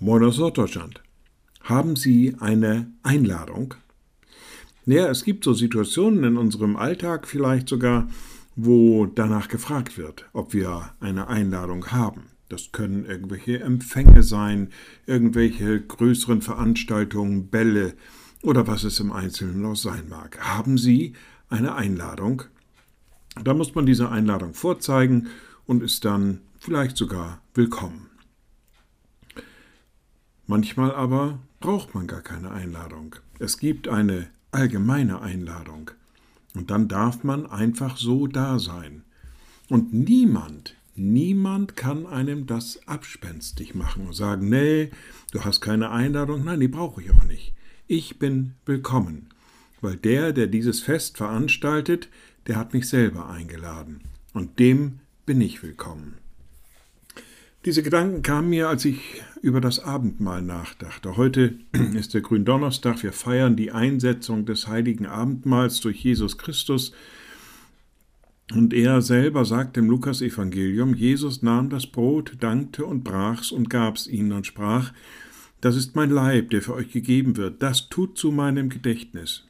Moin aus Norddeutschland. Haben Sie eine Einladung? Ja, es gibt so Situationen in unserem Alltag vielleicht sogar, wo danach gefragt wird, ob wir eine Einladung haben. Das können irgendwelche Empfänge sein, irgendwelche größeren Veranstaltungen, Bälle oder was es im Einzelnen noch sein mag. Haben Sie eine Einladung? Da muss man diese Einladung vorzeigen und ist dann vielleicht sogar willkommen. Manchmal aber braucht man gar keine Einladung. Es gibt eine allgemeine Einladung. Und dann darf man einfach so da sein. Und niemand, niemand kann einem das abspenstig machen und sagen, nee, du hast keine Einladung, nein, die brauche ich auch nicht. Ich bin willkommen, weil der, der dieses Fest veranstaltet, der hat mich selber eingeladen. Und dem bin ich willkommen. Diese Gedanken kamen mir, als ich über das Abendmahl nachdachte. Heute ist der Gründonnerstag. Wir feiern die Einsetzung des heiligen Abendmahls durch Jesus Christus. Und er selber sagt im Lukasevangelium, Jesus nahm das Brot, dankte und brach's und gab's ihnen und sprach, das ist mein Leib, der für euch gegeben wird, das tut zu meinem Gedächtnis.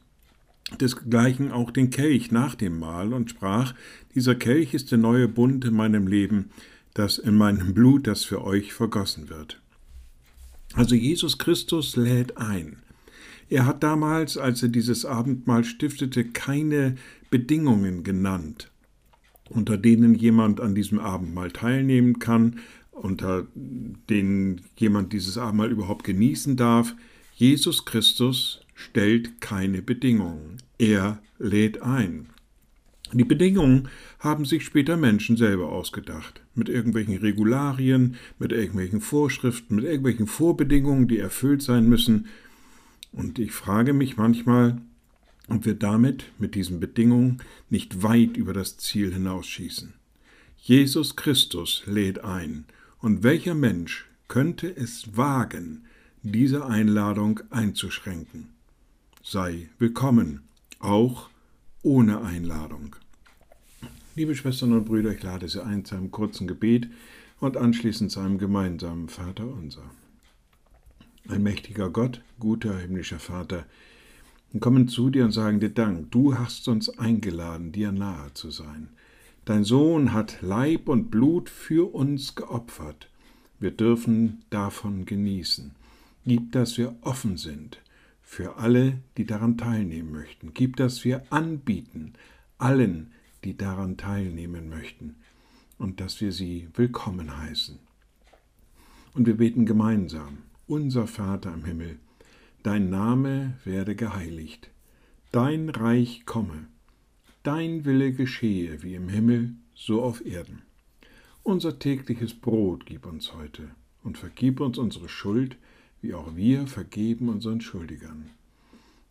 Desgleichen auch den Kelch nach dem Mahl und sprach, dieser Kelch ist der neue Bund in meinem Leben, das in meinem Blut, das für euch vergossen wird. Also Jesus Christus lädt ein. Er hat damals, als er dieses Abendmahl stiftete, keine Bedingungen genannt, unter denen jemand an diesem Abendmahl teilnehmen kann, unter denen jemand dieses Abendmahl überhaupt genießen darf. Jesus Christus stellt keine Bedingungen. Er lädt ein. Die Bedingungen haben sich später Menschen selber ausgedacht, mit irgendwelchen Regularien, mit irgendwelchen Vorschriften, mit irgendwelchen Vorbedingungen, die erfüllt sein müssen. Und ich frage mich manchmal, ob wir damit, mit diesen Bedingungen, nicht weit über das Ziel hinausschießen. Jesus Christus lädt ein, und welcher Mensch könnte es wagen, diese Einladung einzuschränken? Sei willkommen, auch ohne Einladung. Liebe Schwestern und Brüder, ich lade Sie ein zu einem kurzen Gebet und anschließend zu einem gemeinsamen Vater unser. Ein mächtiger Gott, guter himmlischer Vater, wir kommen zu dir und sagen dir Dank. Du hast uns eingeladen, dir nahe zu sein. Dein Sohn hat Leib und Blut für uns geopfert. Wir dürfen davon genießen. Gib, dass wir offen sind für alle, die daran teilnehmen möchten. Gib, dass wir anbieten, allen, die daran teilnehmen möchten, und dass wir sie willkommen heißen. Und wir beten gemeinsam, unser Vater im Himmel, dein Name werde geheiligt, dein Reich komme, dein Wille geschehe wie im Himmel, so auf Erden. Unser tägliches Brot gib uns heute und vergib uns unsere Schuld, wie auch wir vergeben unseren Schuldigern.